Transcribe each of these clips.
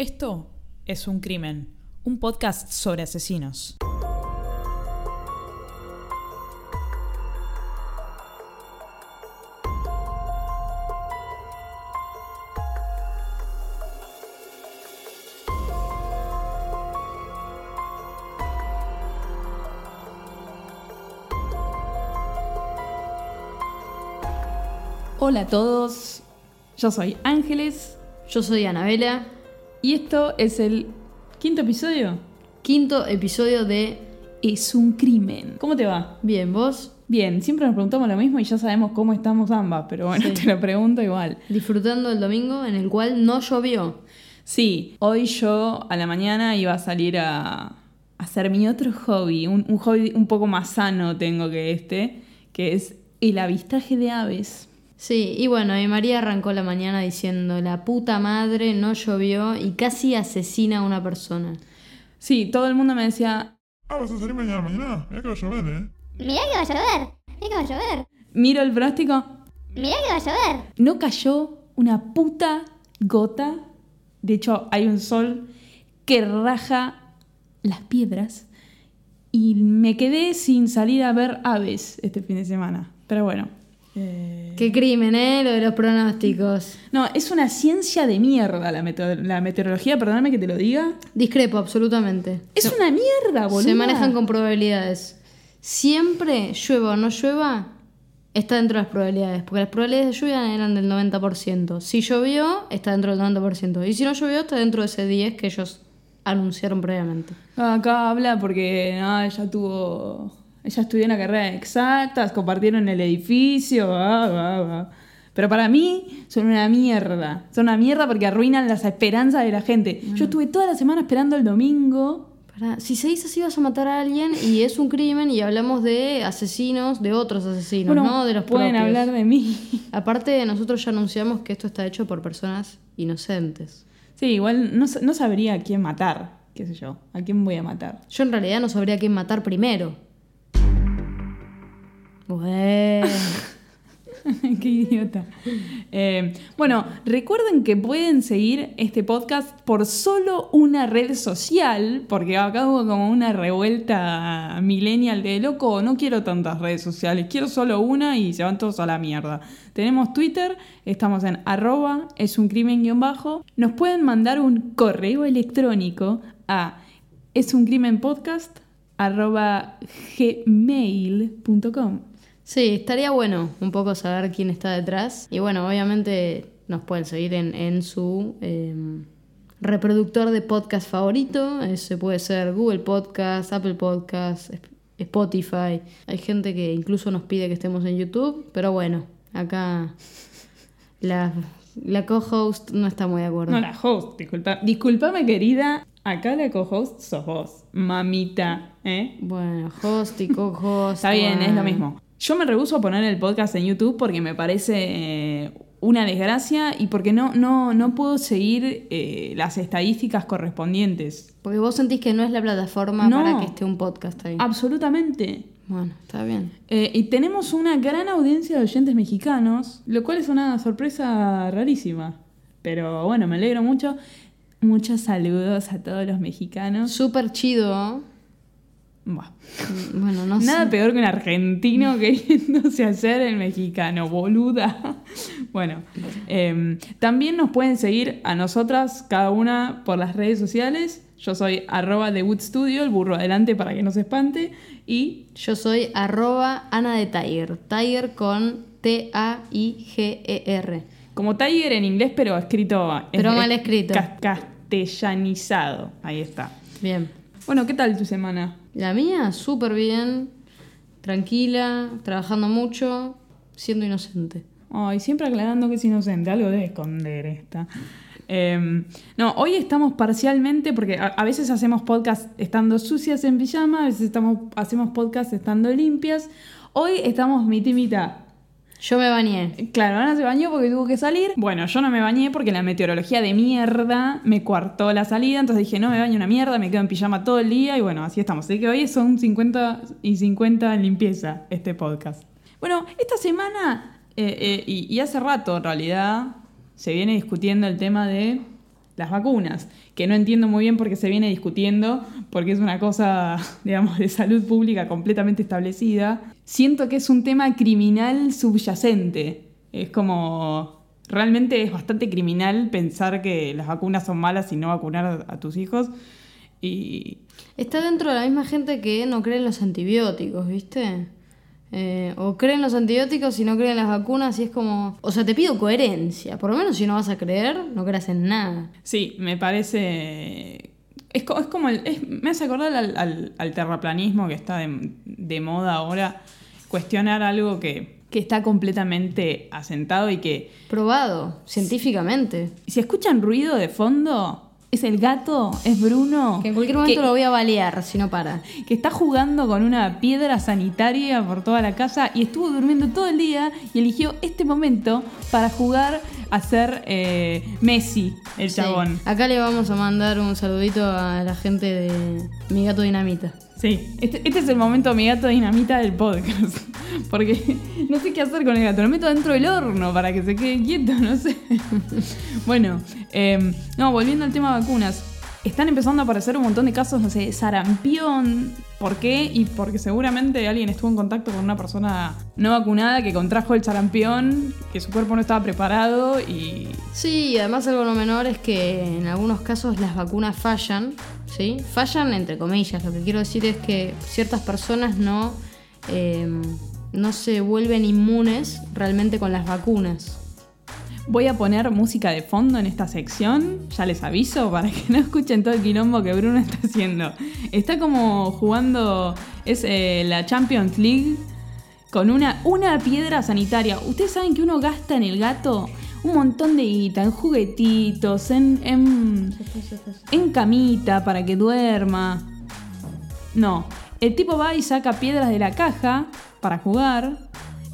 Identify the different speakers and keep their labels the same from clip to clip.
Speaker 1: Esto es Un Crimen, un podcast sobre asesinos.
Speaker 2: Hola a todos, yo soy Ángeles
Speaker 3: Yo soy Anabela,
Speaker 2: y esto es el quinto episodio.
Speaker 3: quinto episodio de
Speaker 2: Es un crimen. ¿Cómo te va?
Speaker 3: Bien, vos
Speaker 2: Bien, siempre nos preguntamos lo mismo y ya sabemos cómo estamos ambas, pero bueno,
Speaker 3: Sí.
Speaker 2: te lo pregunto igual.
Speaker 3: disfrutando el domingo en el cual no llovió.
Speaker 2: Sí, hoy yo a la mañana iba a salir a, a hacer mi otro hobby, un, un hobby un poco más sano tengo que este, que es el avistaje de aves.
Speaker 3: Sí, y bueno, y María arrancó la mañana diciendo, la puta madre no llovió y casi asesina a una persona.
Speaker 2: Sí, todo el mundo me decía,
Speaker 4: Ah, vas a salir mañana mañana. Mira que va a llover, eh.
Speaker 5: Mirá que va a llover, mirá que va a llover,
Speaker 2: miro el plástico,
Speaker 5: mirá que va a llover.
Speaker 2: no cayó una puta gota. De hecho, hay un sol que raja las piedras. Y me quedé sin salir a ver aves este fin de semana. Pero bueno. Eh,
Speaker 3: Qué crimen, ¿eh? Lo de los pronósticos.
Speaker 2: No, es una ciencia de mierda la, la meteorología, perdóname que te lo diga.
Speaker 3: Discrepo, absolutamente.
Speaker 2: Es una mierda, boludo.
Speaker 3: Se manejan con probabilidades. Siempre, llueva o no llueva, está dentro de las probabilidades. Porque las probabilidades de lluvia eran del 90%. Si llovió, está dentro del 90%. Y si no llovió, está dentro de ese 10 que ellos anunciaron previamente.
Speaker 2: Acá habla porque no, ella tuvo. Ella estudió en la carrera de exactas, compartieron el edificio, va, va, va. Pero para mí son una mierda. Son una mierda porque arruinan las esperanzas de la gente. Yo estuve toda la semana esperando el domingo.
Speaker 3: Pará, Si se dice así vas a matar a alguien y es un crimen y hablamos de asesinos, de otros asesinos,
Speaker 2: Bueno,
Speaker 3: no de los
Speaker 2: pueden
Speaker 3: propios.
Speaker 2: hablar de mí.
Speaker 3: Aparte, nosotros ya anunciamos que esto está hecho por personas inocentes.
Speaker 2: Sí, igual no, no sabría a quién matar, qué sé yo. ¿A quién voy a matar?
Speaker 3: Yo en realidad no sabría quién matar primero. Bueno.
Speaker 2: Qué idiota. Eh, bueno, recuerden que pueden seguir este podcast por solo una red social, porque acá hubo como una revuelta millennial de loco, no quiero tantas redes sociales, quiero solo una y se van todos a la mierda. Tenemos Twitter, estamos en arroba, es un crimen guion bajo. Nos pueden mandar un correo electrónico a es un crimen podcast arroba.
Speaker 3: Sí, estaría bueno un poco saber quién está detrás. Y bueno, obviamente nos pueden seguir en, en su eh, reproductor de podcast favorito. Ese puede ser Google Podcast, Apple Podcast, Sp- Spotify. Hay gente que incluso nos pide que estemos en YouTube. Pero bueno, acá la, la co-host no está muy de acuerdo.
Speaker 2: No, la host, disculpa. Disculpame, querida. Acá la co-host sos vos, mamita, ¿eh?
Speaker 3: Bueno, host y co-host.
Speaker 2: Está bien, es lo mismo. Yo me rehuso a poner el podcast en YouTube porque me parece eh, una desgracia y porque no, no, no puedo seguir eh, las estadísticas correspondientes.
Speaker 3: Porque vos sentís que no es la plataforma
Speaker 2: No.
Speaker 3: para que esté un podcast ahí.
Speaker 2: Absolutamente.
Speaker 3: Bueno, está bien.
Speaker 2: Eh, y tenemos una gran audiencia de oyentes mexicanos, lo cual es una sorpresa rarísima. Pero bueno, me alegro mucho. Muchos saludos a todos los mexicanos.
Speaker 3: Súper chido. Bueno, no
Speaker 2: Nada
Speaker 3: sé.
Speaker 2: peor que un argentino queriéndose hacer el mexicano, boluda. Bueno, em, también nos pueden seguir a nosotras, cada una, por las redes sociales. Yo soy arroba de Wood Studio, el burro adelante para que no se espante. Y
Speaker 3: Yo soy arroba Ana de Tiger. Tiger con T-A-I-G-E-R.
Speaker 2: como Tiger en inglés, pero escrito...
Speaker 3: Pero
Speaker 2: es-
Speaker 3: mal
Speaker 2: es
Speaker 3: escrito.
Speaker 2: cas- castellanizado. Ahí está.
Speaker 3: Bien.
Speaker 2: Bueno, ¿qué tal tu semana?
Speaker 3: La mía, súper bien. Tranquila, trabajando mucho, siendo inocente.
Speaker 2: Ay, siempre aclarando que es inocente, algo debe esconder esta. Eh, no, hoy estamos parcialmente, porque a, a veces hacemos podcast estando sucias en pijama, a veces estamos, hacemos podcast estando limpias. Hoy estamos mitad y mitad.
Speaker 3: Yo me bañé.
Speaker 2: Claro, Ana se bañó porque tuvo que salir. Bueno, yo no me bañé porque la meteorología de mierda me coartó la salida. Entonces dije, no me baño una mierda, me quedo en pijama todo el día. Y bueno, así estamos. Así que hoy son 50 y 50 en limpieza este podcast. Bueno, esta semana, eh, eh, y, y hace rato en realidad, se viene discutiendo el tema de las vacunas, que no entiendo muy bien por qué se viene discutiendo, porque es una cosa, digamos, de salud pública completamente establecida. Siento que es un tema criminal subyacente. Es como... Realmente es bastante criminal pensar que las vacunas son malas y no vacunar a tus hijos. Y
Speaker 3: Está dentro de la misma gente que no cree en los antibióticos, ¿viste? Eh, o creen los antibióticos y no creen en las vacunas y es como... O sea, te pido coherencia. Por lo menos si no vas a creer, no creas en nada.
Speaker 2: Sí, me parece. Es, es como. el- es- me hace acordar al, al- al terraplanismo que está de, de moda ahora. Cuestionar algo que, que está completamente asentado y que.
Speaker 3: Probado, científicamente.
Speaker 2: Si escuchan ruido de fondo, es el gato, es Bruno.
Speaker 3: Que en cualquier momento
Speaker 2: que-
Speaker 3: lo voy a balear si no para.
Speaker 2: que está jugando con una piedra sanitaria por toda la casa y estuvo durmiendo todo el día y eligió este momento para jugar a ser eh, Messi, el
Speaker 3: Sí.
Speaker 2: chabón.
Speaker 3: Acá le vamos a mandar un saludito a la gente de Mi Gato Dinamita.
Speaker 2: Sí, este, este es el momento mi gato dinamita del podcast. Porque no sé qué hacer con el gato. Lo meto dentro del horno para que se quede quieto, no sé. Bueno, eh, no, volviendo al tema vacunas. Están empezando a aparecer un montón de casos, no sé, sarampión. ¿Por qué? Y porque seguramente alguien estuvo en contacto con una persona no vacunada que contrajo el sarampión, que su cuerpo no estaba preparado y
Speaker 3: Sí, y además algo no menor es que en algunos casos las vacunas fallan, ¿sí? Fallan entre comillas. Lo que quiero decir es que ciertas personas no, eh, no se vuelven inmunes realmente con las vacunas.
Speaker 2: Voy a poner música de fondo en esta sección, ya les aviso, para que no escuchen todo el quilombo que Bruno está haciendo. Está como jugando, es eh, la Champions League con una, una piedra sanitaria. Ustedes saben que uno gasta en el gato un montón de guita, en juguetitos, en, en, en camita para que duerma. No, el tipo va y saca piedras de la caja para jugar.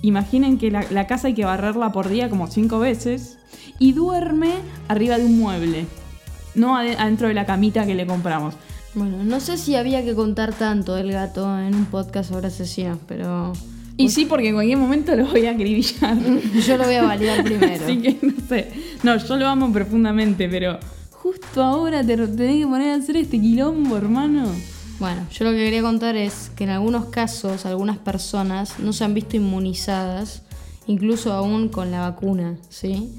Speaker 2: Imaginen que la, la casa hay que barrerla por día como cinco veces. Y duerme arriba de un mueble. No ade- adentro de la camita que le compramos.
Speaker 3: Bueno, no sé si había que contar tanto del gato en un podcast sobre asesinos, pero
Speaker 2: Y sí, porque en cualquier momento lo voy a acribillar.
Speaker 3: yo lo voy a validar primero.
Speaker 2: Así que no sé. No, yo lo amo profundamente, pero justo ahora te tenés que poner a hacer este quilombo, hermano.
Speaker 3: Bueno, yo lo que quería contar es que en algunos casos algunas personas no se han visto inmunizadas, incluso aún con la vacuna, ¿sí?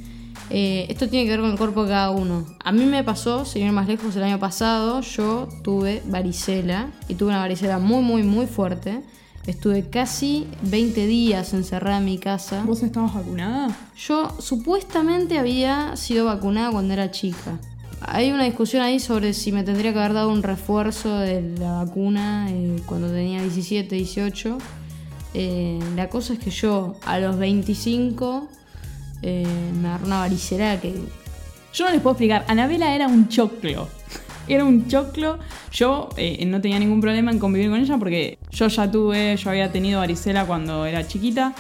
Speaker 3: Eh, esto tiene que ver con el cuerpo de cada uno. A mí me pasó, sin ir más lejos, el año pasado yo tuve varicela y tuve una varicela muy, muy, muy fuerte. Estuve casi 20 días encerrada en mi casa.
Speaker 2: ¿Vos estabas vacunada?
Speaker 3: Yo supuestamente había sido vacunada cuando era chica. Hay una discusión ahí sobre si me tendría que haber dado un refuerzo de la vacuna eh, cuando tenía 17, 18. Eh, la cosa es que yo a los 25 eh, me agarró una varicela que...
Speaker 2: Yo no les puedo explicar. Anabela era un choclo. Era un choclo. Yo eh, no tenía ningún problema en convivir con ella porque yo ya tuve, yo había tenido varicela cuando era chiquita.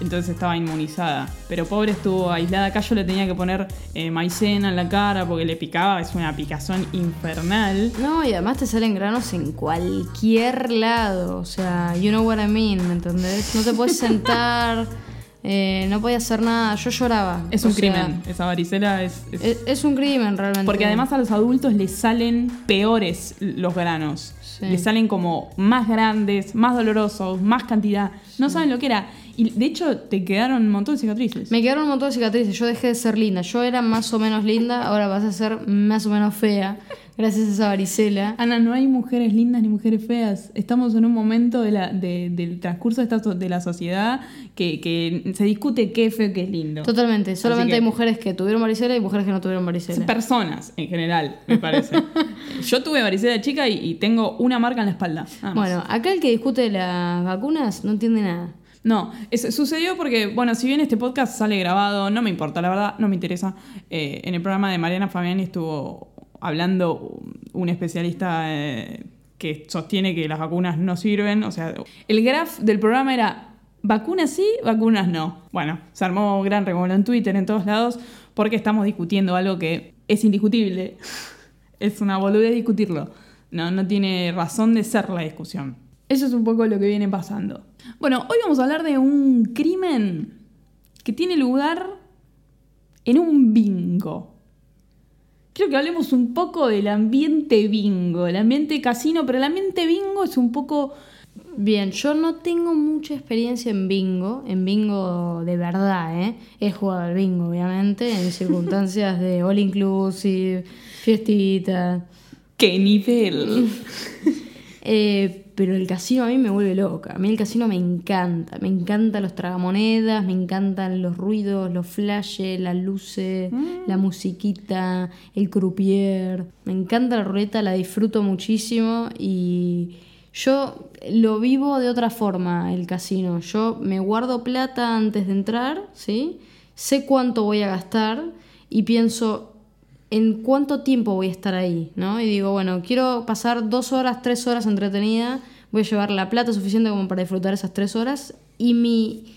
Speaker 2: Entonces estaba inmunizada. Pero pobre estuvo aislada. Acá yo le tenía que poner eh, maicena en la cara porque le picaba. Es una picazón infernal.
Speaker 3: No, y además te salen granos en cualquier lado. O sea, you know what I mean, ¿me entendés? No te puedes sentar, eh, no podías hacer nada. Yo lloraba.
Speaker 2: Es un
Speaker 3: sea,
Speaker 2: crimen. Esa varicela es- es
Speaker 3: Es, es un crimen realmente.
Speaker 2: Porque además a los adultos les salen peores los granos.
Speaker 3: Sí.
Speaker 2: Les salen como más grandes, más dolorosos, más cantidad. No saben lo que era. Y de hecho te quedaron un montón de cicatrices.
Speaker 3: Me quedaron un montón de cicatrices. Yo dejé de ser linda. Yo era más o menos linda, ahora vas a ser más o menos fea. Gracias a esa varicela.
Speaker 2: Ana, no hay mujeres lindas ni mujeres feas. Estamos en un momento de la- de- del transcurso de, esta so- de la sociedad que, que se discute qué es feo y qué es lindo.
Speaker 3: Totalmente. Solamente
Speaker 2: que-
Speaker 3: hay mujeres que tuvieron varicela y mujeres que no tuvieron varicela.
Speaker 2: Personas en general, me parece. Yo tuve varicela de chica y, y tengo una marca en la espalda.
Speaker 3: Bueno, acá el que discute las vacunas no entiende nada.
Speaker 2: No, es- sucedió porque, bueno, si bien este podcast sale grabado, no me importa, la verdad, no me interesa. Eh, en el programa de Mariana Fabiani estuvo hablando un especialista eh, que sostiene que las vacunas no sirven. O sea, el graph del programa era vacunas sí, vacunas no. Bueno, se armó gran revuelo en Twitter, en todos lados, porque estamos discutiendo algo que es indiscutible. es una boludez discutirlo. No, no tiene razón de ser la discusión. Eso es un poco lo que viene pasando. Bueno, hoy vamos a hablar de un crimen que tiene lugar en un bingo. quiero que hablemos un poco del ambiente bingo, el ambiente casino, pero el ambiente bingo es un poco...
Speaker 3: Bien, yo no tengo mucha experiencia en bingo, en bingo de verdad, ¿eh? He jugado al bingo, obviamente, en circunstancias de all inclusive, fiestita.
Speaker 2: ¡Qué nivel!
Speaker 3: Eh, pero el casino a mí me vuelve loca. A mí el casino me encanta. Me encantan los tragamonedas, me encantan los ruidos, los flashes, las luces, la musiquita, el croupier. Me encanta la ruleta, la disfruto muchísimo y yo lo vivo de otra forma el casino. Yo me guardo plata antes de entrar, ¿sí? Sé cuánto voy a gastar y pienso, en cuánto tiempo voy a estar ahí, ¿no? Y digo, bueno, quiero pasar dos horas, tres horas entretenida, voy a llevar la plata suficiente como para disfrutar esas tres horas y mi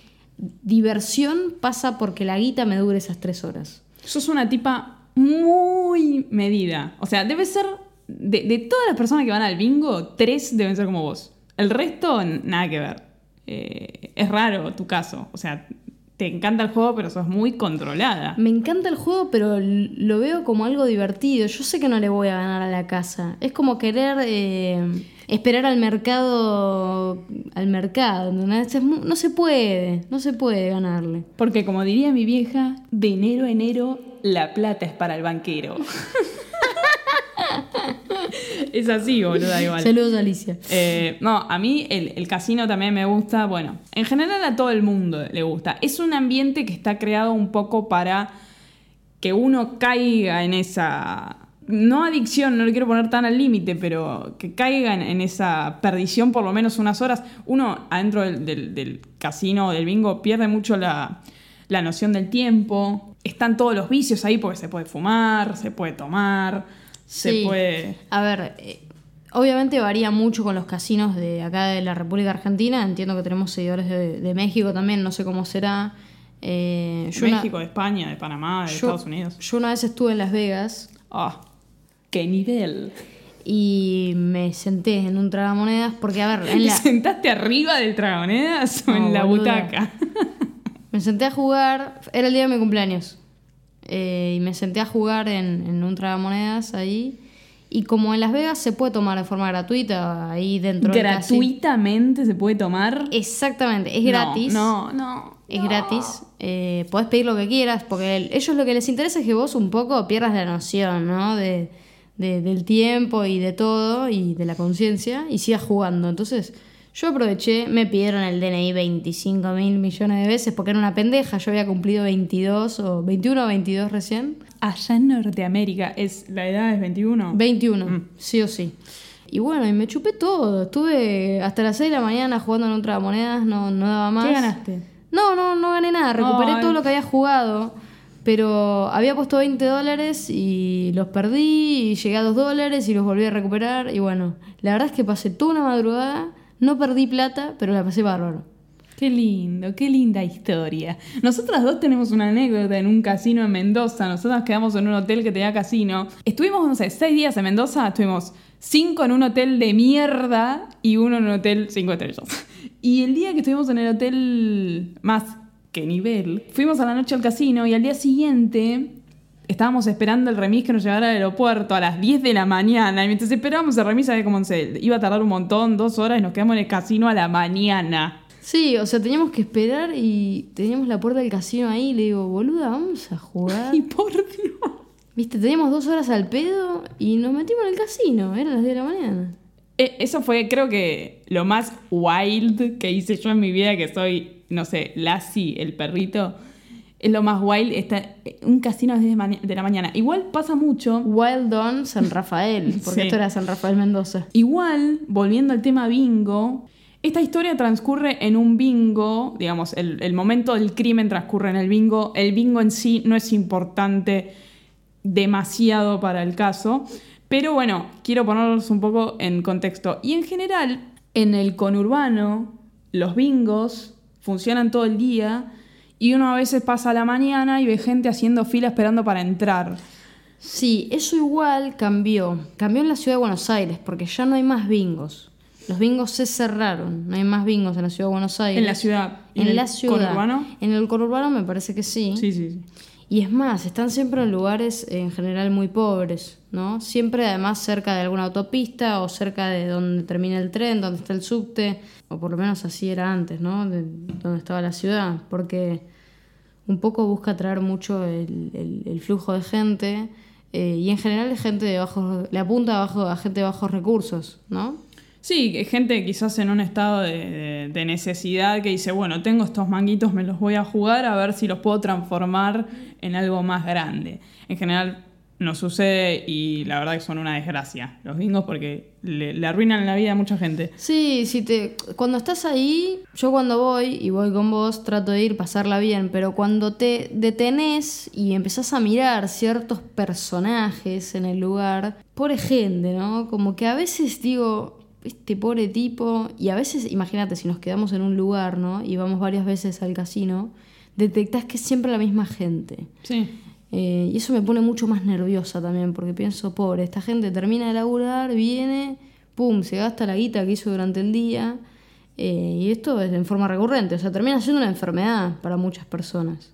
Speaker 3: diversión pasa porque la guita me dure esas tres horas.
Speaker 2: Sos una tipa muy medida. O sea, debe ser. De, de todas las personas que van al bingo, tres deben ser como vos. El resto, nada que ver. Eh, es raro tu caso. O sea, te encanta el juego, pero sos muy controlada.
Speaker 3: Me encanta el juego, pero lo veo como algo divertido. Yo sé que no le voy a ganar a la casa. Es como querer eh, esperar al mercado, al mercado. mu- no se puede, no se puede ganarle.
Speaker 2: Porque, como diría mi vieja, de enero a enero la plata es para el banquero. es así, boluda, igual.
Speaker 3: Saludos Alicia.
Speaker 2: Eh, no, a mí el, el casino también me gusta. Bueno, en general a todo el mundo le gusta. Es un ambiente que está creado un poco para que uno caiga en esa. No adicción, no le quiero poner tan al límite, pero que caiga en, en esa perdición por lo menos unas horas. Uno adentro del, del- del casino o del bingo pierde mucho la, la noción del tiempo. Están todos los vicios ahí porque se puede fumar, se puede tomar, se
Speaker 3: Sí.
Speaker 2: puede.
Speaker 3: A ver, eh, obviamente varía mucho con los casinos de acá de la República Argentina. Entiendo que tenemos seguidores de, de México también, no sé cómo será. Eh, yo una-
Speaker 2: México, de España, de Panamá, de
Speaker 3: yo-
Speaker 2: Estados Unidos.
Speaker 3: Yo una vez estuve en Las Vegas
Speaker 2: Ah, qué nivel.
Speaker 3: y me senté en un tragamonedas porque, a ver, en
Speaker 2: ¿Te
Speaker 3: la,
Speaker 2: sentaste arriba del Dragonedas o
Speaker 3: No,
Speaker 2: en la
Speaker 3: boluda.
Speaker 2: butaca?
Speaker 3: me senté a jugar, era el día de mi cumpleaños, eh, y me senté a jugar en, en un tragamonedas ahí. Y como en Las Vegas se puede tomar de forma gratuita ahí dentro.
Speaker 2: ¿Gratuitamente se puede tomar?
Speaker 3: Exactamente, es gratis.
Speaker 2: No, no.
Speaker 3: Es gratis. Eh, podés pedir lo que quieras, porque el- ellos lo que les interesa es que vos un poco pierdas la noción, ¿no? De, de- del tiempo y de todo y de la conciencia y sigas jugando. Entonces, yo aproveché, me pidieron el DNI 25 mil millones de veces porque era una pendeja. Yo había cumplido 22 o 21 o 22 recién.
Speaker 2: Allá en Norteamérica, es, la edad es 21.
Speaker 3: 21, sí o sí. Y bueno, y me chupé todo. Estuve hasta las 6 de la mañana jugando en otra monedas, no, no daba más.
Speaker 2: ¿Qué ganaste?
Speaker 3: No, no, no gané nada. Recuperé todo lo que había jugado. Pero había puesto 20 dólares y los perdí y llegué a 2 dólares y los volví a recuperar. Y bueno, la verdad es que pasé toda una madrugada, no perdí plata, pero la pasé bárbaro.
Speaker 2: Qué lindo, qué linda historia. Nosotras dos tenemos una anécdota en un casino en Mendoza. Nosotras quedamos en un hotel que tenía casino. Estuvimos, no sé, seis días en Mendoza. Estuvimos cinco en un hotel de mierda y uno en un hotel cinco estrellas. Y el día que estuvimos en el hotel más que nivel, fuimos a la noche al casino y al día siguiente estábamos esperando el remis que nos llevara al aeropuerto a las 10 de la mañana. Y mientras esperábamos el remis, sabía cómo se iba a tardar un montón, dos horas, y nos quedamos en el casino a la mañana.
Speaker 3: Sí, o sea, teníamos que esperar y teníamos la puerta del casino ahí y le digo, boluda, vamos a jugar.
Speaker 2: Y por Dios.
Speaker 3: Viste, teníamos dos horas al pedo y nos metimos en el casino, eran las 10 de la mañana.
Speaker 2: Eh, Eso fue, creo que, lo más wild que hice yo en mi vida, que soy, no sé, Lassie, el perrito. Es lo más wild. Está un casino a las 10 de la mañana. Igual pasa mucho.
Speaker 3: Wild Dawn San Rafael, porque
Speaker 2: Sí.
Speaker 3: esto era San Rafael Mendoza.
Speaker 2: Igual, volviendo al tema bingo, esta historia transcurre en un bingo, digamos, el, el momento del crimen transcurre en el bingo. El bingo en sí no es importante demasiado para el caso, pero bueno, quiero ponerlos un poco en contexto. Y en general, en el conurbano, los bingos funcionan todo el día y uno a veces pasa la mañana y ve gente haciendo fila esperando para entrar.
Speaker 3: Sí, eso igual cambió. Cambió en la ciudad de Buenos Aires, porque ya no hay más bingos. Los bingos se cerraron, no hay más bingos en la ciudad de Buenos Aires.
Speaker 2: En la ciudad. ¿Y
Speaker 3: En,
Speaker 2: el
Speaker 3: la ciudad.
Speaker 2: conurbano?
Speaker 3: En el conurbano me parece que sí.
Speaker 2: Sí, sí, sí.
Speaker 3: Y es más, están siempre en lugares en general muy pobres, ¿no? Siempre además cerca de alguna autopista o cerca de donde termina el tren, donde está el subte, o por lo menos así era antes, ¿no? De donde estaba la ciudad, porque un poco busca atraer mucho el, el- el flujo de gente eh, y en general es gente de bajos, le apunta a, bajo, a gente de bajos recursos, ¿no?
Speaker 2: Sí, gente quizás en un estado de, necesidad que dice, bueno, tengo estos manguitos, me los voy a jugar a ver si los puedo transformar en algo más grande. En general no sucede y la verdad que son una desgracia los bingos porque le, le arruinan la vida a mucha gente.
Speaker 3: Sí, si te, cuando estás ahí, yo cuando voy y voy con vos trato de ir, pasarla bien, pero cuando te detenés y empezás a mirar ciertos personajes en el lugar, pobre gente, ¿no? Como que a veces digo, este pobre tipo, y a veces, imagínate, si nos quedamos en un lugar, ¿no? Y vamos varias veces al casino, detectás que es siempre la misma gente.
Speaker 2: Sí.
Speaker 3: Eh, y eso me pone mucho más nerviosa también, porque pienso, pobre, esta gente termina de laburar, viene, pum, se gasta la guita que hizo durante el día. eh, y esto es en forma recurrente, o sea, termina siendo una enfermedad para muchas personas.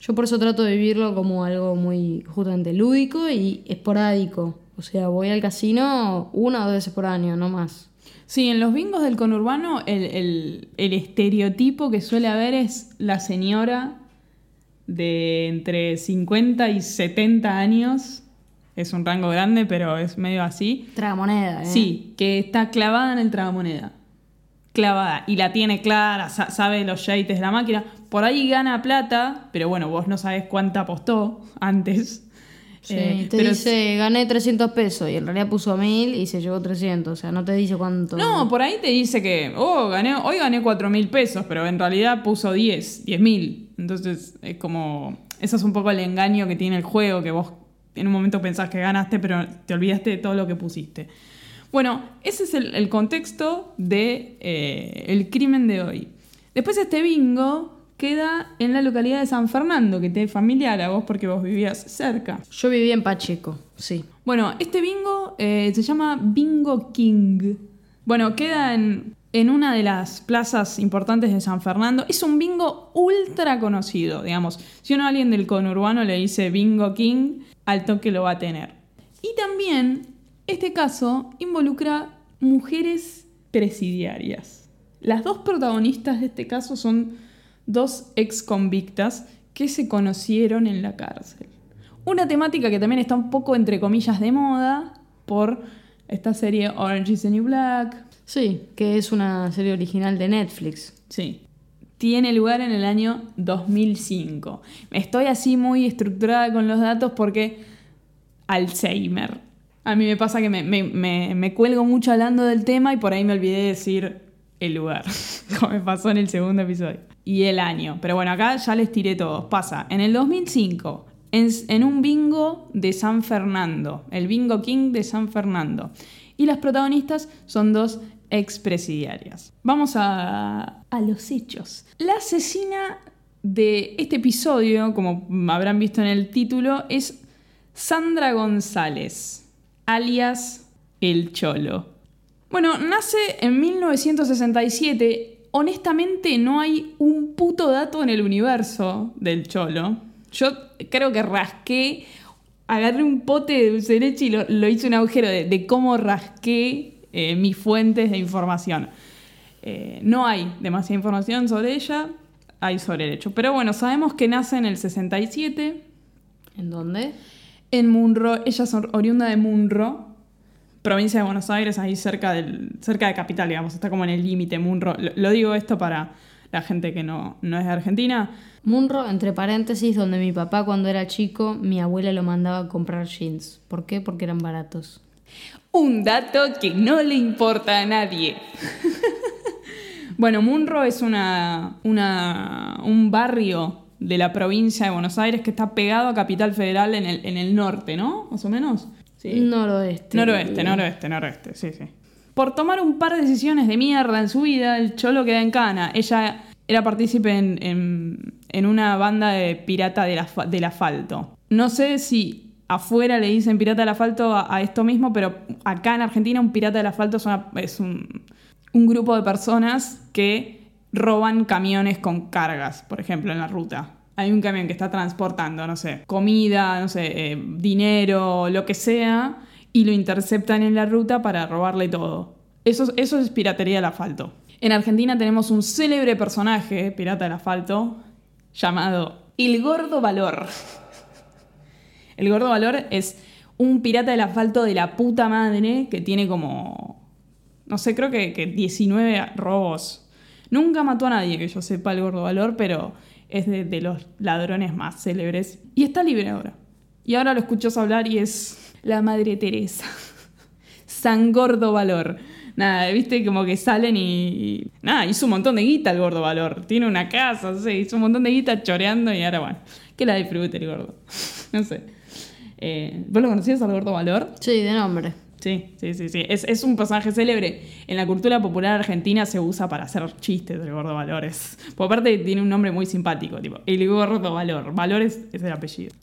Speaker 3: Yo por eso trato de vivirlo como algo muy justamente lúdico y esporádico. O sea, voy al casino una o dos veces por año, no más.
Speaker 2: Sí, en los bingos del conurbano el, el- el estereotipo que suele haber es la señora de entre 50 y 70 años. Es un rango grande, pero es medio así.
Speaker 3: Tragamoneda, ¿eh?
Speaker 2: Sí, que está clavada en el tragamoneda. Clavada. Y la tiene clara, sa- sabe los yates de la máquina. Por ahí gana plata, pero bueno, vos no sabés cuánta apostó antes.
Speaker 3: Sí,
Speaker 2: Eh,
Speaker 3: te
Speaker 2: pero
Speaker 3: dice, gané 300 pesos y en realidad puso 1000 y se llevó 300. O sea, no te dice cuánto.
Speaker 2: No, por ahí te dice que, oh, gané, hoy gané 4 mil pesos, pero en realidad puso 10, 10 mil. Entonces es como, eso es un poco el engaño que tiene el juego, que vos en un momento pensás que ganaste, pero te olvidaste de todo lo que pusiste. Bueno, ese es el, el contexto de eh, el crimen de hoy. Después este bingo queda en la localidad de San Fernando, que te es familiar a vos porque vos vivías cerca.
Speaker 3: Yo viví en Pacheco, sí.
Speaker 2: Bueno, este bingo eh, se llama Bingo King. Bueno, queda en, en una de las plazas importantes de San Fernando. Es un bingo ultra conocido, digamos. Si uno a alguien del conurbano le dice Bingo King, al toque lo va a tener. Y también, este caso involucra mujeres presidiarias. Las dos protagonistas de este caso son dos ex convictas que se conocieron en la cárcel. Una temática que también está un poco entre comillas de moda por esta serie Orange is the New Black.
Speaker 3: Sí, que es una serie original de Netflix.
Speaker 2: Sí. Tiene lugar en el año 2005. Estoy así muy estructurada con los datos porque Alzheimer. A mí me pasa que me, me- me- me cuelgo mucho hablando del tema y por ahí me olvidé de decir el lugar, como me pasó en el segundo episodio. Y el año. Pero bueno, acá ya les tiré todos. Pasa en el 2005, en, en un bingo de San Fernando, el Bingo King de San Fernando. Y las protagonistas son dos expresidiarias. Vamos a, a los hechos. La asesina de este episodio, como habrán visto en el título, es Sandra González, alias El Cholo. Bueno, nace en 1967. Honestamente, no hay un puto dato en el universo del Cholo. Yo creo que rasqué, agarré un pote de dulce leche y lo, lo hice un agujero de, de cómo rasqué eh, mis fuentes de información. Eh, no hay demasiada información sobre ella, hay sobre el hecho. Pero bueno, sabemos que nace en el 67
Speaker 3: ¿En dónde?
Speaker 2: en Munro. Ella es or- oriunda de Munro, provincia de Buenos Aires, ahí cerca, del, cerca de Capital, digamos. Está como en el límite Munro. Lo, lo digo esto para la gente que no, no es de Argentina.
Speaker 3: Munro, entre paréntesis, donde mi papá cuando era chico, mi abuela lo mandaba a comprar jeans. ¿Por qué? Porque eran baratos.
Speaker 2: Un dato que no le importa a nadie. bueno, Munro es una, una- un barrio de la provincia de Buenos Aires que está pegado a Capital Federal en el, en el norte, ¿no? Más o menos. Sí.
Speaker 3: Noroeste.
Speaker 2: Noroeste, noroeste, noroeste, sí, sí. Por tomar un par de decisiones de mierda en su vida, el cholo queda en cana. Ella era partícipe en, en- en una banda de pirata del, asfa- del asfalto. No sé si afuera le dicen pirata del asfalto a, a esto mismo, pero acá en Argentina un pirata del asfalto es, una- es un, un grupo de personas que roban camiones con cargas, por ejemplo, en la ruta. Hay un camión que está transportando, no sé, comida, no sé, eh, dinero, lo que sea, y lo interceptan en la ruta para robarle todo. Eso, eso es piratería del asfalto. En Argentina tenemos un célebre personaje, pirata del asfalto, llamado El Gordo Valor. El Gordo Valor es un pirata del asfalto de la puta madre que tiene como, no sé, creo que, que 19 robos. Nunca mató a nadie que yo sepa el Gordo Valor, pero es de, los ladrones más célebres. Y está libre ahora. Y ahora lo escuchas hablar y es la Madre Teresa. San Gordo Valor. Nada, viste, como que salen y, y- Nada, hizo un montón de guita el Gordo Valor. Tiene una casa, no sé, hizo un montón de guita choreando y ahora, bueno, que la disfrute el Gordo. no sé. Eh, ¿Vos lo conocías al Gordo Valor?
Speaker 3: Sí, de nombre.
Speaker 2: Sí, sí, sí, sí. Es, es un personaje célebre. En la cultura popular argentina se usa para hacer chistes del gordo Valores. Por aparte tiene un nombre muy simpático, tipo, el gordo Valor. Valores es el apellido.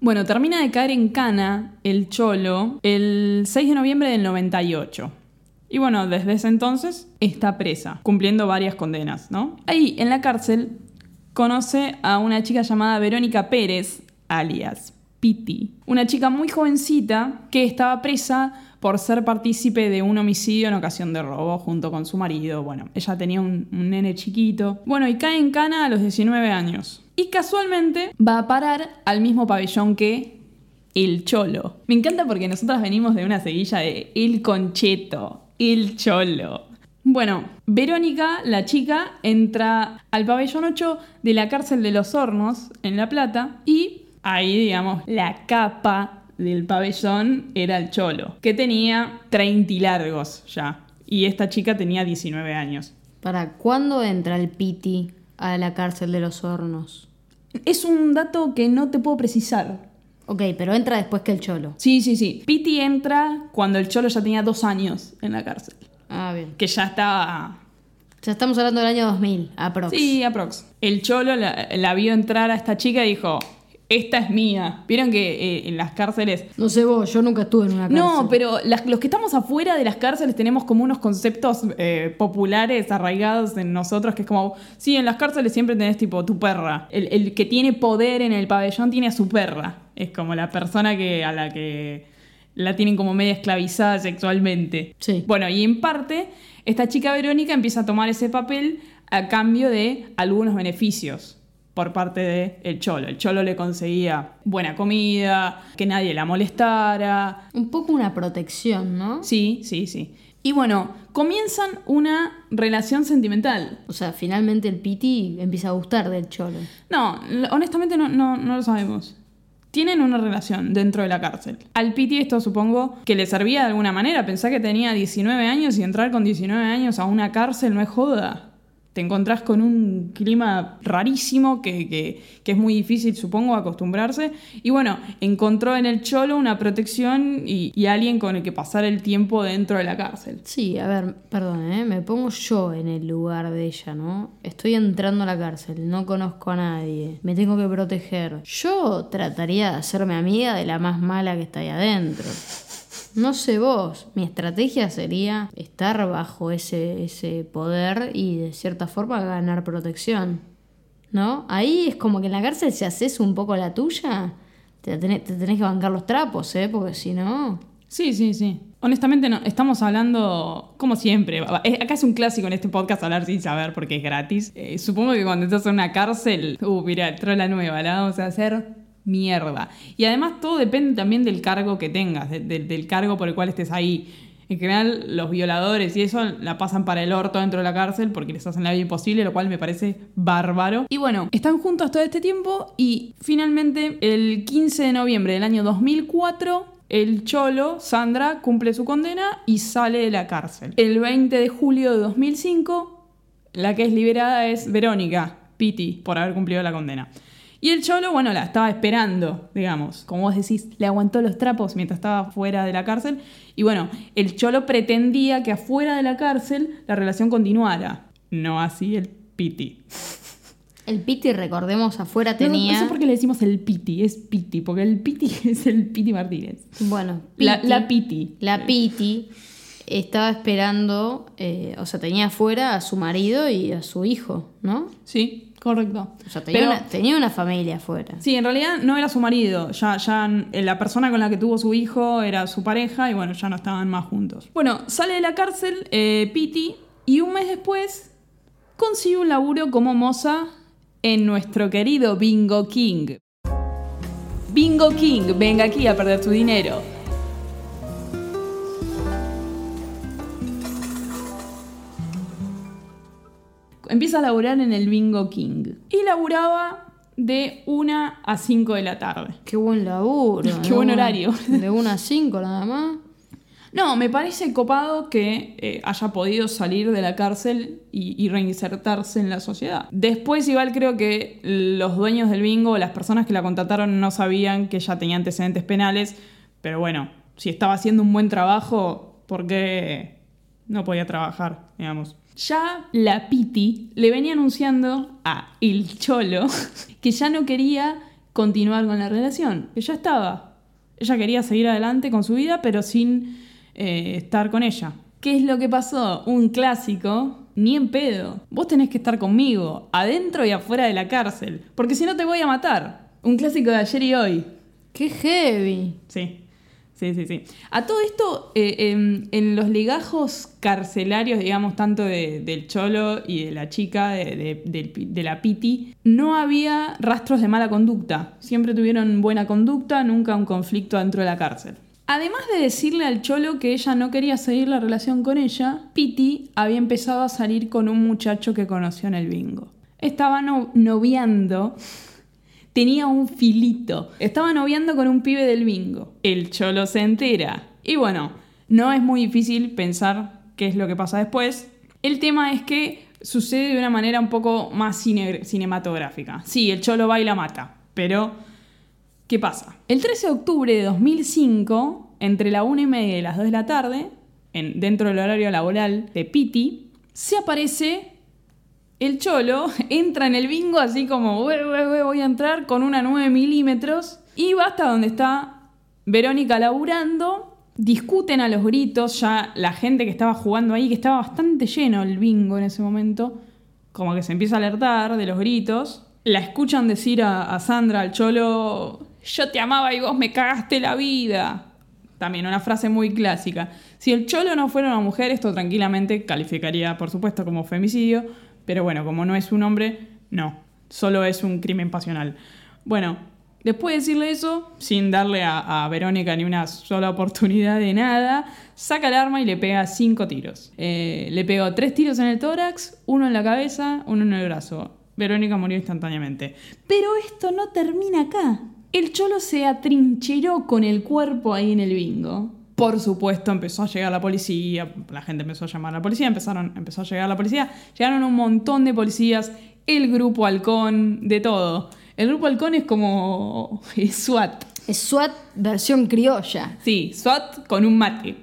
Speaker 2: Bueno, termina de caer en cana el cholo el 6 de noviembre del 98. Y bueno, desde ese entonces está presa, cumpliendo varias condenas, ¿no? Ahí, en la cárcel, conoce a una chica llamada Verónica Pérez, alias Piti. Una chica muy jovencita que estaba presa por ser partícipe de un homicidio en ocasión de robo junto con su marido. Bueno, ella tenía un, nene chiquito. Bueno, y cae en cana a los 19 años. Y casualmente va a parar al mismo pabellón que el cholo. Me encanta porque nosotras venimos de una seguilla de el concheto, el cholo. Bueno, Verónica, la chica, entra al pabellón 8 de la cárcel de los hornos en La Plata y ahí, digamos, la capa del pabellón era el cholo, que tenía 30 y largos ya. Y esta chica tenía 19 años.
Speaker 3: ¿Para cuándo entra el Piti a la cárcel de los hornos?
Speaker 2: Es un dato que no te puedo precisar.
Speaker 3: Ok, pero entra después que el cholo.
Speaker 2: Sí, sí, sí. Piti entra cuando el cholo ya tenía dos años en la cárcel.
Speaker 3: Ah, bien.
Speaker 2: Que ya estaba
Speaker 3: Ya estamos hablando del año 2000, aprox.
Speaker 2: Sí, aprox. El cholo la, la vio entrar a esta chica y dijo, esta es mía. Vieron que eh, en las cárceles...
Speaker 3: No sé vos, yo nunca estuve en una cárcel.
Speaker 2: No, pero las- los que estamos afuera de las cárceles tenemos como unos conceptos eh, populares arraigados en nosotros, que es como, sí, en las cárceles siempre tenés tipo tu perra. El, el que tiene poder en el pabellón tiene a su perra. Es como la persona que, a la que la tienen como media esclavizada sexualmente.
Speaker 3: Sí.
Speaker 2: Bueno, y en parte, esta chica Verónica empieza a tomar ese papel a cambio de algunos beneficios por parte del el cholo. El cholo le conseguía buena comida, que nadie la molestara.
Speaker 3: Un poco una protección, ¿no?
Speaker 2: Sí, sí, sí. Y bueno, comienzan una relación sentimental.
Speaker 3: O sea, finalmente el Piti empieza a gustar del cholo.
Speaker 2: No, honestamente no, no, no lo sabemos. Tienen una relación dentro de la cárcel. Al Piti esto supongo que le servía de alguna manera. Pensá que tenía 19 años y entrar con 19 años a una cárcel no es joda. Te encontrás con un clima rarísimo que, que- es muy difícil, supongo, acostumbrarse. Y bueno, encontró en el cholo una protección y, y alguien con el que pasar el tiempo dentro de la cárcel.
Speaker 3: Sí, a ver, perdón, ¿eh? me pongo yo en el lugar de ella, ¿no? Estoy entrando a la cárcel, no conozco a nadie, me tengo que proteger. Yo trataría de hacerme amiga de la más mala que está ahí adentro. No sé vos, mi estrategia sería estar bajo ese, ese poder y de cierta forma ganar protección. ¿No? Ahí es como que en la cárcel si haces un poco la tuya, te, tenés, te tenés que bancar los trapos, ¿eh? Porque si no...
Speaker 2: Sí, sí, sí. Honestamente, no, estamos hablando como siempre. Eh, Acá es un clásico en este podcast hablar sin saber porque es gratis. Eh, supongo que cuando estás en una cárcel, uh, mira, entró la nueva, la vamos a hacer mierda. Y además todo depende también del cargo que tengas, de- de- del cargo por el cual estés ahí. En general, los violadores y eso la pasan para el orto dentro de la cárcel porque les hacen la vida imposible, lo cual me parece bárbaro. Y bueno, están juntos todo este tiempo y finalmente el 15 de noviembre del año 2004 el cholo, Sandra, cumple su condena y sale de la cárcel. El 20 de julio de 2005, la que es liberada es Verónica Piti, por haber cumplido la condena. Y el cholo, bueno, la estaba esperando, digamos. Como vos decís, le aguantó los trapos mientras estaba fuera de la cárcel. Y bueno, el cholo pretendía que afuera de la cárcel la relación continuara. No así el Piti.
Speaker 3: El Piti, recordemos, afuera tenía...
Speaker 2: No, sé por qué le decimos el Piti, es Piti, porque el Piti es el Piti Martínez.
Speaker 3: Bueno,
Speaker 2: La,
Speaker 3: Piti-
Speaker 2: la Piti.
Speaker 3: La Piti estaba esperando, eh, o sea, tenía afuera a su marido y a su hijo, ¿no?
Speaker 2: Sí, Correcto.
Speaker 3: O sea, tenía,
Speaker 2: Pero-
Speaker 3: una, tenía una familia afuera.
Speaker 2: Sí, en realidad no era su marido, ya, ya la persona con la que tuvo su hijo era su pareja y bueno, ya no estaban más juntos. Bueno, sale de la cárcel eh, Piti y un mes después consigue un laburo como moza en nuestro querido Bingo King. Bingo King, venga aquí a perder tu dinero. Empieza a laburar en el Bingo King. Y laburaba de 1 a 5 de la tarde.
Speaker 3: Qué buen laburo.
Speaker 2: Qué buen horario.
Speaker 3: De una a cinco nada más.
Speaker 2: No, me parece copado que eh, haya podido salir de la cárcel y, y reinsertarse en la sociedad. Después igual creo que los dueños del bingo, las personas que la contrataron no sabían que ella tenía antecedentes penales, pero bueno, si estaba haciendo un buen trabajo, ¿por qué no podía trabajar, digamos? Ya la Piti le venía anunciando a el Cholo que ya no quería continuar con la relación, que ya estaba. Ella quería seguir adelante con su vida, pero sin eh, estar con ella. ¿Qué es lo que pasó? Un clásico, ni en pedo. Vos tenés que estar conmigo, adentro y afuera de la cárcel, porque si no te voy a matar. Un clásico de ayer y hoy.
Speaker 3: Qué heavy.
Speaker 2: Sí. Sí, sí, sí. A todo esto, eh, en, los legajos carcelarios, digamos, tanto de- del cholo y de la chica, de, de- la piti, no había rastros de mala conducta. Siempre tuvieron buena conducta, nunca un conflicto dentro de la cárcel. Además de decirle al cholo que ella no quería seguir la relación con ella, Piti había empezado a salir con un muchacho que conoció en el bingo. Estaba no- noviando tenía un filito. Estaba noviando con un pibe del bingo. El cholo se entera. Y bueno, no es muy difícil pensar qué es lo que pasa después. El tema es que sucede de una manera un poco más cine- cinematográfica. Sí, el cholo va y la mata, pero ¿qué pasa? El 13 de octubre de 2005, entre la 1 y media y las 2 de la tarde, en, dentro del horario laboral de Piti, se aparece el cholo entra en el bingo así como, "Bue, bue, bue, voy a entrar con una 9 milímetros y va hasta donde está Verónica laburando. Discuten a los gritos, ya la gente que estaba jugando ahí, que estaba bastante lleno el bingo en ese momento, como que se empieza a alertar de los gritos. La escuchan decir a, a Sandra, al cholo, yo te amaba y vos me cagaste la vida. También una frase muy clásica. Si el cholo no fuera una mujer, esto tranquilamente calificaría, por supuesto, como femicidio, pero bueno, como no es un hombre, no, solo es un crimen pasional. Bueno, después de decirle eso, sin darle a, Verónica ni una sola oportunidad de nada, saca el arma y le pega cinco tiros. Eh, le pegó tres tiros en el tórax, uno en la cabeza, uno en el brazo. Verónica murió instantáneamente. Pero esto no termina acá. El cholo se atrincheró con el cuerpo ahí en el bingo. Por supuesto, empezó a llegar la policía, la gente empezó a llamar a la policía, empezaron, empezó a llegar la policía, llegaron un montón de policías, el grupo halcón, de todo. El grupo halcón es como es SWAT.
Speaker 3: Es SWAT versión criolla.
Speaker 2: Sí, SWAT con un mate.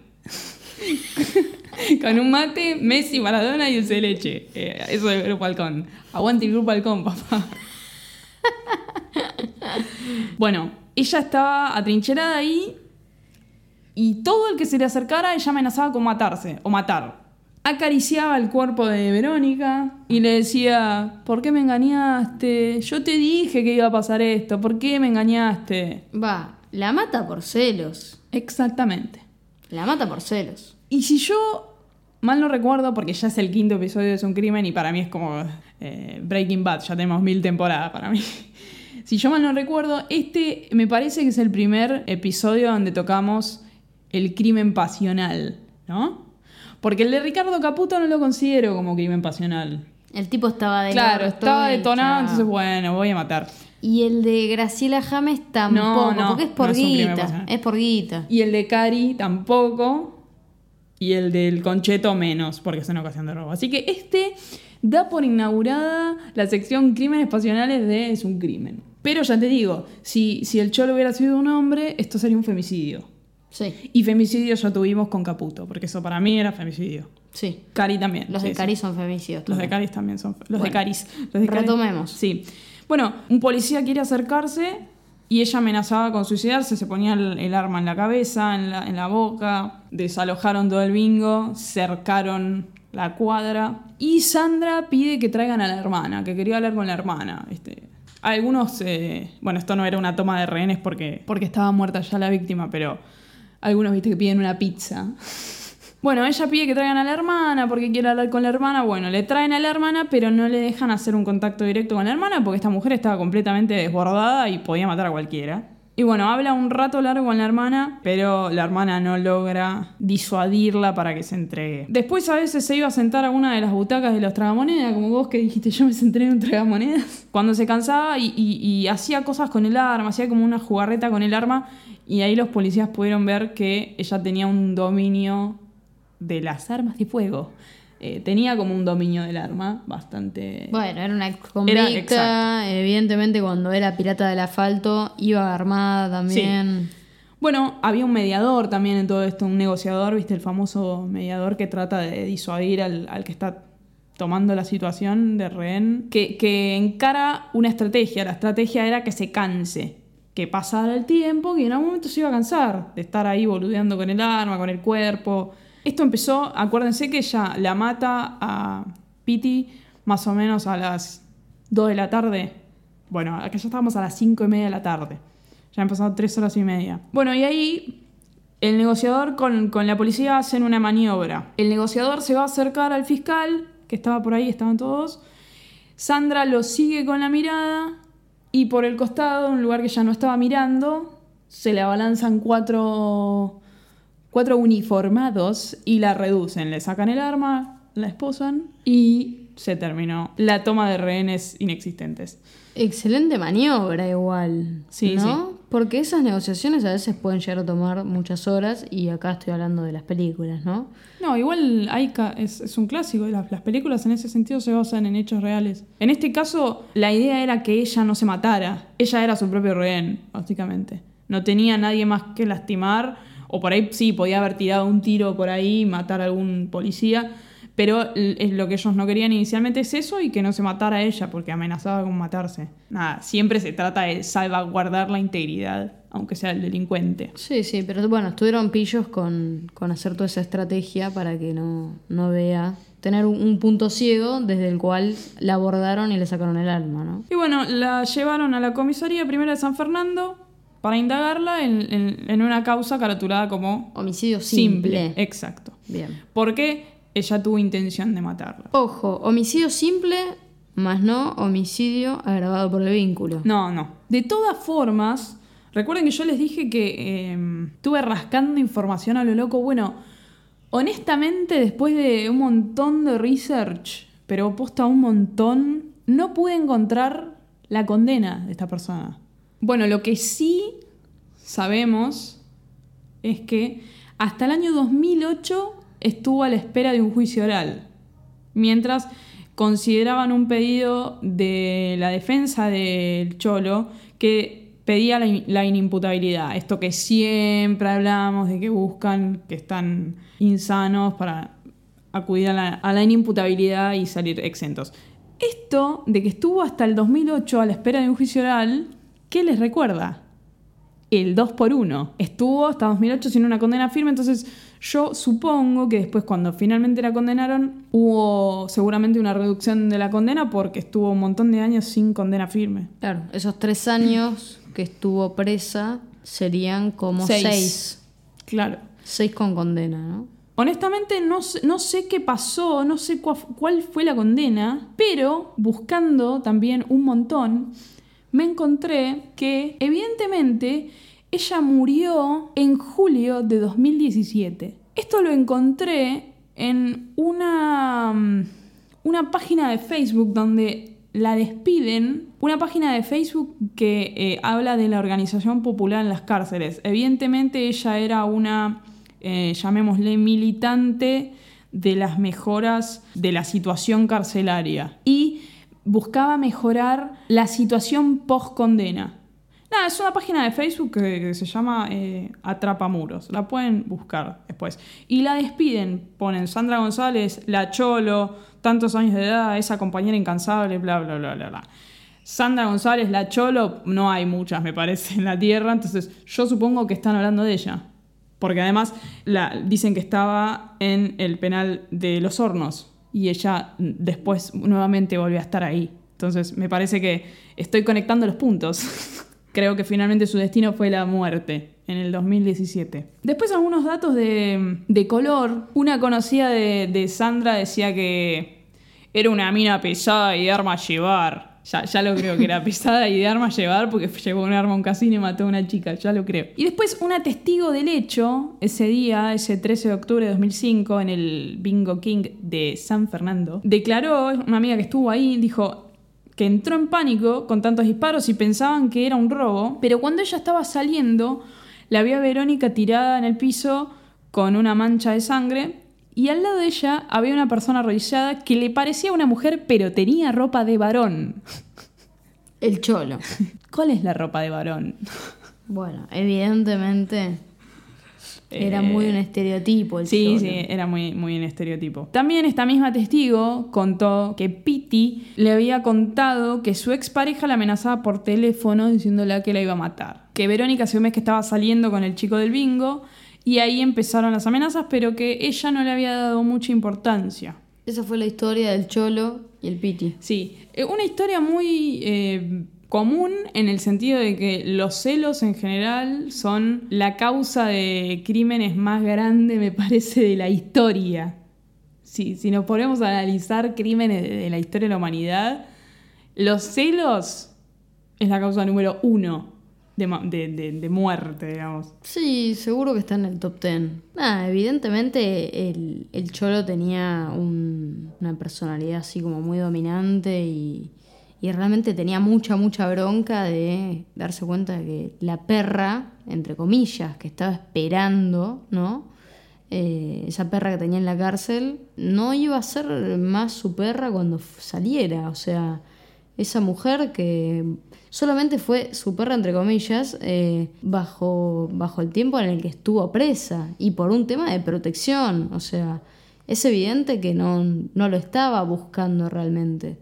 Speaker 2: con un mate, Messi, Maradona y el de leche. Eh, eso es el grupo halcón. Aguante el grupo halcón, papá. bueno, ella estaba atrincherada ahí y todo el que se le acercara ella amenazaba con matarse o matar. Acariciaba el cuerpo de Verónica y le decía, ¿por qué me engañaste? Yo te dije que iba a pasar esto, ¿por qué me engañaste?
Speaker 3: Va, la mata por celos.
Speaker 2: Exactamente.
Speaker 3: La mata por celos.
Speaker 2: Y si yo mal no recuerdo, porque ya es el quinto episodio de Es un crimen y para mí es como eh, Breaking Bad, ya tenemos mil temporadas para mí. Si yo mal no recuerdo, este me parece que es el primer episodio donde tocamos el crimen pasional, ¿no? Porque el de Ricardo Caputo no lo considero como crimen pasional.
Speaker 3: El tipo estaba de
Speaker 2: Claro, estaba detonado, entonces bueno, voy a matar.
Speaker 3: Y el de Graciela James tampoco,
Speaker 2: no,
Speaker 3: porque es por
Speaker 2: no es
Speaker 3: guita.
Speaker 2: pasional.
Speaker 3: Es por guita.
Speaker 2: Y el de Cari tampoco. Y el del Concheto menos, porque es una ocasión de robo. Así que este da por inaugurada la sección Crímenes Pasionales de Es un crimen. Pero ya te digo, si, si el Cholo hubiera sido un hombre, esto sería un femicidio.
Speaker 3: Sí,
Speaker 2: Y femicidio ya tuvimos con Caputo, porque eso para mí era femicidio.
Speaker 3: sí.
Speaker 2: Cari también.
Speaker 3: Los
Speaker 2: sí,
Speaker 3: de
Speaker 2: sí.
Speaker 3: Cari son femicidios.
Speaker 2: Los de. Caris también son. Los de Caris. Los de Caris-
Speaker 3: retomemos.
Speaker 2: Sí. Bueno, un policía quiere acercarse y ella amenazaba con suicidarse, se ponía el, el arma en la cabeza, en la, en la boca, desalojaron todo el bingo, cercaron la cuadra. Y Sandra pide que traigan a la hermana, que quería hablar con la hermana. ¿viste? Algunos, eh, bueno, esto no era una toma de rehenes porque, porque estaba muerta ya la víctima, pero algunos, viste, que piden una pizza. Bueno, ella pide que traigan a la hermana porque quiere hablar con la hermana. Bueno, le traen a la hermana, pero no le dejan hacer un contacto directo con la hermana porque esta mujer estaba completamente desbordada y podía matar a cualquiera. Y bueno, habla un rato largo con la hermana, pero la hermana no logra disuadirla para que se entregue. Después a veces se iba a sentar a una de las butacas de los tragamonedas, como vos que dijiste, yo me senté en un tragamonedas. Cuando se cansaba y, hacía cosas con el arma, hacía como una jugarreta con el arma, y ahí los policías pudieron ver que ella tenía un dominio de las armas de fuego. Eh, tenía como un dominio del arma bastante...
Speaker 3: Bueno, era una
Speaker 2: Era-
Speaker 3: convicta. Evidentemente, cuando era pirata del asfalto, iba armada también.
Speaker 2: Bueno, había un mediador también en todo esto, un negociador, viste, el famoso mediador que trata de disuadir al, al que está tomando la situación de rehén, que, que encara una estrategia. La estrategia era que se canse, que pasara el tiempo, que en algún momento se iba a cansar de estar ahí boludeando con el arma, con el cuerpo. Esto empezó, acuérdense que ella la mata a Piti más o menos a las 2 de la tarde. Bueno, acá ya estábamos a las 5 y media de la tarde. Ya han pasado 3 horas y media. Bueno, y ahí el negociador con, con la policía hacen una maniobra. El negociador se va a acercar al fiscal, que estaba por ahí, estaban todos. Sandra lo sigue con la mirada y por el costado, un lugar que ya no estaba mirando, se le abalanzan cuatro, cuatro uniformados y la reducen. Le sacan el arma, la esposan y se terminó la toma de rehenes inexistentes.
Speaker 3: Excelente maniobra igual.
Speaker 2: Sí,
Speaker 3: ¿no?
Speaker 2: sí.
Speaker 3: Porque esas negociaciones a veces pueden llegar a tomar muchas horas y acá estoy hablando de las películas, ¿no?
Speaker 2: No, igual hay es, es un clásico. Las, las películas en ese sentido se basan en hechos reales. En este caso, la idea era que ella no se matara. Ella era su propio rehén, básicamente. No tenía nadie más que lastimar. O por ahí sí, podía haber tirado un tiro por ahí matar a algún policía. Pero lo que ellos no querían inicialmente es eso y que no se matara a ella porque amenazaba con matarse. Nada, siempre se trata de salvaguardar la integridad, aunque sea el delincuente.
Speaker 3: Sí, sí, pero bueno, estuvieron pillos con, con hacer toda esa estrategia para que no, no vea. Tener un, un punto ciego desde el cual la abordaron y le sacaron el alma, ¿no?
Speaker 2: Y bueno, la llevaron a la comisaría primera de San Fernando para indagarla en, en- en una causa caratulada como
Speaker 3: Homicidio simple.
Speaker 2: Exacto.
Speaker 3: Bien.
Speaker 2: Porque ella tuvo intención de matarla.
Speaker 3: Ojo, homicidio simple, más no homicidio agravado por el vínculo.
Speaker 2: No, no. De todas formas, recuerden que yo les dije que eh, estuve rascando información a lo loco. Bueno, honestamente, después de un montón de research, pero posta un montón, no pude encontrar la condena de esta persona. Bueno, lo que sí sabemos es que hasta el año 2008 estuvo a la espera de un juicio oral, mientras consideraban un pedido de la defensa del Cholo que pedía la, in- la inimputabilidad. Esto que siempre hablamos de que buscan, que están insanos para acudir a la, a la inimputabilidad y salir exentos. Esto de que estuvo hasta el 2008 a la espera de un juicio oral, ¿qué les recuerda? el 2 por 1 Estuvo hasta 2008 sin una condena firme, entonces yo supongo que después cuando finalmente la condenaron hubo seguramente una reducción de la condena porque estuvo un montón de años sin condena firme.
Speaker 3: Claro, esos tres años que estuvo presa serían como
Speaker 2: Seis.
Speaker 3: seis.
Speaker 2: Claro.
Speaker 3: Seis con condena, ¿no?
Speaker 2: Honestamente no, sé- no sé qué pasó, no sé cua- cuál fue la condena, pero buscando también un montón, me encontré que evidentemente ella murió en julio de 2017. Esto lo encontré en una, mm, una página de Facebook donde la despiden, una página de Facebook que eh, habla de la organización popular en las cárceles. Evidentemente ella era una, eh, llamémosle, militante de las mejoras de la situación carcelaria y buscaba mejorar la situación post-condena. Nada, es una página de Facebook que, se llama eh, Atrapamuros. La pueden buscar después. Y la despiden. Ponen Sandra González, La Cholo, tantos años de edad, esa compañera incansable, bla, bla, bla, bla, bla. Sandra González, La Cholo, no hay muchas, me parece, en la tierra. Entonces, yo supongo que están hablando de ella. Porque además la, dicen que estaba en el penal de Los Hornos. y ella después nuevamente volvió a estar ahí. Entonces me parece que estoy conectando los puntos. Creo que finalmente su destino fue la muerte en el 2017. Después algunos datos de, de color. Una conocida de, de Sandra decía que era una mina pesada y de arma a llevar. Ya, ya lo creo que era pesada y de arma a llevar porque llevó un arma a un casino y mató a una chica, ya lo creo. Y después una testigo del hecho, ese día, ese 13 de octubre de 2005, en el Bingo King de San Fernando, declaró, una amiga que estuvo ahí, dijo, que entró en pánico con tantos disparos y pensaban que era un robo, pero cuando ella estaba saliendo, la vio a Verónica tirada en el piso con una mancha de sangre y al lado de ella había una persona arrodillada que le parecía una mujer pero tenía ropa de varón.
Speaker 3: El cholo.
Speaker 2: ¿Cuál es la ropa de varón?
Speaker 3: Bueno, evidentemente era
Speaker 2: Eh,
Speaker 3: muy un estereotipo el
Speaker 2: Sí,
Speaker 3: cholo.
Speaker 2: sí, era muy, muy en estereotipo. También esta misma testigo contó que Piti le había contado que su expareja la amenazaba por teléfono diciéndole que la iba a matar. Que Verónica hace un mes que estaba saliendo con el chico del bingo y ahí empezaron las amenazas, pero que ella no le había dado mucha importancia.
Speaker 3: Esa fue la historia del cholo y el piti.
Speaker 2: Sí, eh, una historia muy eh, común en el sentido de que los celos en general son la causa de crímenes más grande, me parece, de la historia. Si nos ponemos a analizar crímenes de, la historia de la humanidad, los celos es la causa número uno de, de- de- muerte, digamos.
Speaker 3: Sí, seguro que está en el top 10. Nada, evidentemente el, el Cholo tenía un- una personalidad así como muy dominante y, y realmente tenía mucha, mucha bronca de darse cuenta de que la perra, entre comillas, que estaba esperando, ¿no? Eh, esa perra que tenía en la cárcel, no iba a ser más su perra cuando saliera. O sea, esa mujer que solamente fue su perra, entre comillas, eh, bajo, bajo el tiempo en el que estuvo presa y por un tema de protección. O sea, es evidente que no, no lo estaba buscando realmente.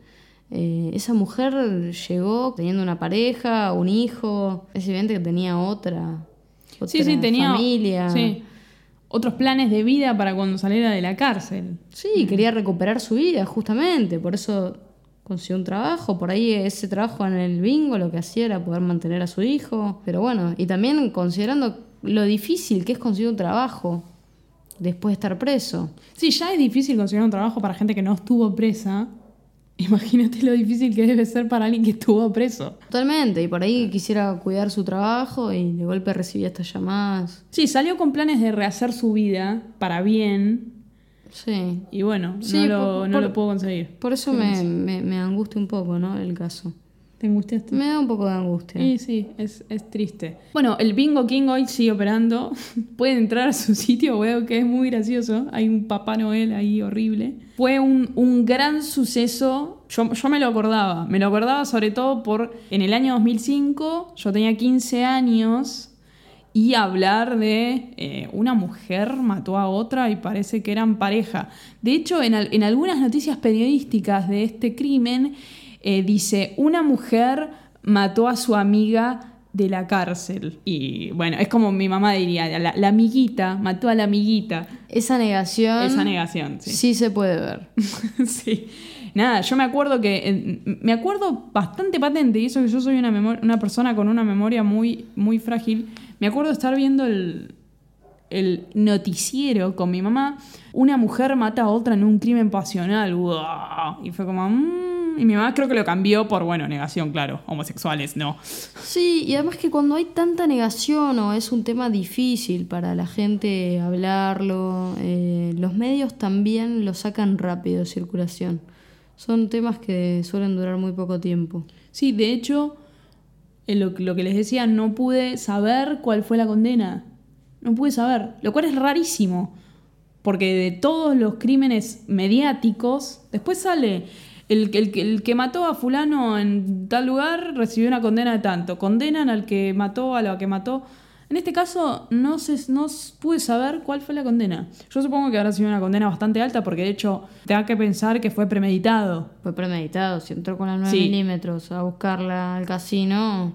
Speaker 3: Eh, esa mujer llegó teniendo una pareja, un hijo, es evidente que tenía otra, otra
Speaker 2: Sí, sí, tenía
Speaker 3: familia.
Speaker 2: sí, otros planes de vida para cuando saliera de la cárcel.
Speaker 3: Sí, quería recuperar su vida, justamente. Por eso consiguió un trabajo. Por ahí ese trabajo en el bingo lo que hacía era poder mantener a su hijo. Pero bueno, y también considerando lo difícil que es conseguir un trabajo después de estar preso.
Speaker 2: Sí, ya es difícil conseguir un trabajo para gente que no estuvo presa. Imagínate lo difícil que debe ser para alguien que estuvo preso.
Speaker 3: Totalmente. Y por ahí quisiera cuidar su trabajo y de golpe recibía estas llamadas.
Speaker 2: Sí, salió con planes de rehacer su vida para bien.
Speaker 3: Sí.
Speaker 2: Y bueno,
Speaker 3: Sí,
Speaker 2: no, lo,
Speaker 3: por-
Speaker 2: no
Speaker 3: por-
Speaker 2: lo puedo conseguir.
Speaker 3: Por eso me, me, me angustia un poco, ¿no? El caso.
Speaker 2: ¿Te angustiaste?
Speaker 3: Me da un poco de angustia.
Speaker 2: Sí, sí, es, es triste. Bueno, el Bingo King hoy sigue operando. Pueden entrar a su sitio web, que es muy gracioso. Hay un Papá Noel ahí horrible. Fue un, un gran suceso. Yo, yo me lo acordaba. Me lo acordaba sobre todo por en el año 2005, yo tenía 15 años. Y hablar de eh, una mujer mató a otra y parece que eran pareja. De hecho, en, al- en algunas noticias periodísticas de este crimen, eh, dice, una mujer mató a su amiga de la cárcel. Y bueno, es como mi mamá diría, la, la amiguita, mató a la amiguita.
Speaker 3: Esa negación.
Speaker 2: Esa negación, sí.
Speaker 3: Sí se puede ver.
Speaker 2: sí. Nada, yo me acuerdo que. eh, me acuerdo bastante patente, y eso que yo soy una, una persona con una memoria muy, muy frágil. Me acuerdo de estar viendo el, el noticiero con mi mamá. Una mujer mata a otra en un crimen pasional. ¡Wow! Y fue como. mm, y mi mamá creo que lo cambió por, bueno, negación, claro. Homosexuales, no.
Speaker 3: Sí, y además que cuando hay tanta negación o es un tema difícil para la gente hablarlo, eh, los medios también lo sacan rápido de circulación. Son temas que suelen durar muy poco tiempo.
Speaker 2: Sí, de hecho, lo, lo que les decía, no pude saber cuál fue la condena. No pude saber, lo cual es rarísimo. Porque de todos los crímenes mediáticos, después sale el, el, que- el que mató a fulano en tal lugar recibió una condena de tanto. Condenan al que mató, a la que mató. En este caso no, se, no pude saber cuál fue la condena. Yo supongo que habrá sido una condena bastante alta porque de hecho te da que pensar que fue premeditado.
Speaker 3: Fue premeditado, si entró con la 9
Speaker 2: Sí.
Speaker 3: milímetros a buscarla al casino.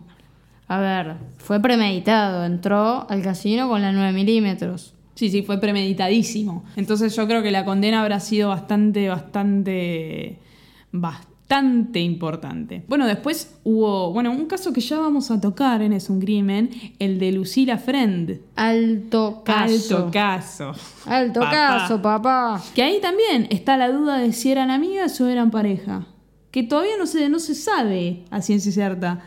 Speaker 3: A ver, fue premeditado, entró al casino con la 9 milímetros.
Speaker 2: Sí, sí, fue premeditadísimo. Entonces yo creo que la condena habrá sido bastante, bastante, bastante importante. Bueno, después hubo, bueno, un caso que ya vamos a tocar en Es un crimen, el de Lucila Friend.
Speaker 3: Alto caso.
Speaker 2: Alto caso.
Speaker 3: Alto
Speaker 2: Papá.
Speaker 3: caso, papá.
Speaker 2: Que ahí también está la duda de si eran amigas o eran pareja. Que todavía no se, no se sabe a ciencia cierta.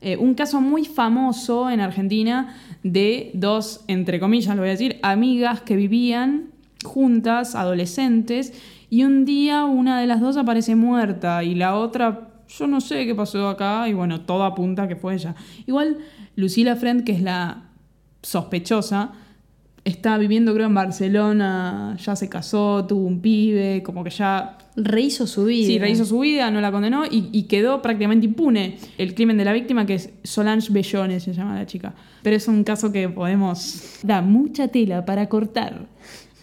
Speaker 2: Eh, un caso muy famoso en Argentina de dos, entre comillas lo voy a decir, amigas que vivían juntas, adolescentes, y un día una de las dos aparece muerta y la otra, yo no sé qué pasó acá, y bueno, todo apunta que fue ella. Igual Lucila Friend, que es la sospechosa, está viviendo creo en Barcelona, ya se casó, tuvo un pibe, como que ya
Speaker 3: Rehizo su vida.
Speaker 2: Sí, rehizo su vida, no la condenó y, y quedó prácticamente impune el crimen de la víctima, que es Solange Bellones, se llama la chica. Pero es un caso que podemos... Da mucha tela para cortar.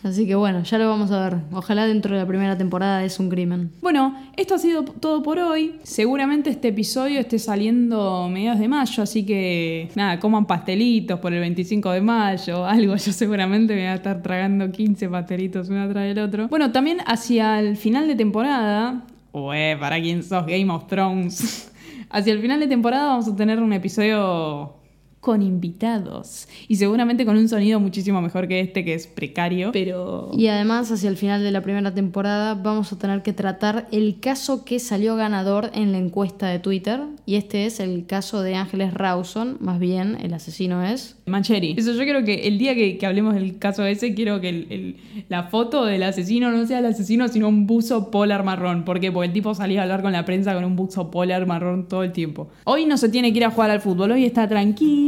Speaker 3: Así que bueno, ya lo vamos a ver. Ojalá dentro de la primera temporada es un crimen.
Speaker 2: Bueno, esto ha sido todo por hoy. Seguramente este episodio esté saliendo mediados de mayo, así que nada, coman pastelitos por el 25 de mayo, algo. Yo seguramente me voy a estar tragando 15 pastelitos uno tras del otro. Bueno, también hacia el final de temporada, eh, para quien sos Game of Thrones, hacia el final de temporada vamos a tener un episodio con invitados y seguramente con un sonido muchísimo mejor que este que es precario, pero
Speaker 3: Y además, hacia el final de la primera temporada, vamos a tener que tratar el caso que salió ganador en la encuesta de Twitter. Y este es el caso de Ángeles Rawson. Más bien, el asesino es.
Speaker 2: Mancheri. Eso yo creo que el día que, que hablemos del caso ese, quiero que el- el- la foto del asesino no sea el asesino, sino un buzo polar marrón. ¿Por qué? Porque el tipo salía a hablar con la prensa con un buzo polar marrón todo el tiempo. Hoy no se tiene que ir a jugar al fútbol, hoy está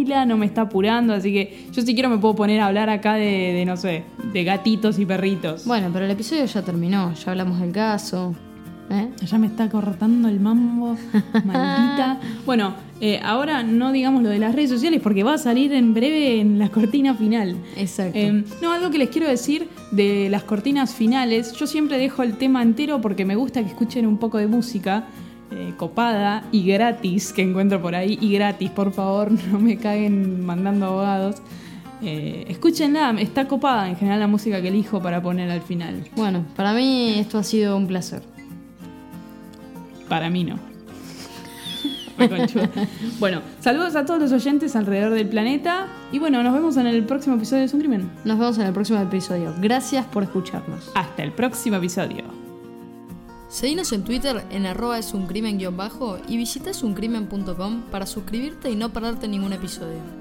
Speaker 2: tranquila, no me está apurando, así que yo si quiero me puedo poner a hablar acá de, de, no sé, de gatitos y perritos.
Speaker 3: Bueno, pero el episodio ya terminó. Ya hablamos del caso. ¿eh?
Speaker 2: Ya me está cortando el mambo, maldita. Bueno, eh, ahora no digamos lo de las redes sociales porque va a salir en breve en la cortina final.
Speaker 3: Exacto.
Speaker 2: Eh, no, algo que les quiero decir de las cortinas finales. Yo siempre dejo el tema entero porque me gusta que escuchen un poco de música eh, copada y gratis que encuentro por ahí. Y gratis, por favor, no me caguen mandando abogados. Eh, escúchenla, está copada en general la música que elijo para poner al final.
Speaker 3: Bueno, para mí esto ha sido un placer.
Speaker 2: Para mí no. Bueno, saludos a todos los oyentes alrededor del planeta. Y bueno, nos vemos en el próximo episodio de Es un crimen.
Speaker 3: Nos vemos en el próximo episodio. Gracias por escucharnos.
Speaker 2: Hasta el próximo episodio.
Speaker 3: Seguinos en Twitter en arroba es un crimen guion bajo y visita esuncrimen.com para suscribirte y no perderte ningún episodio.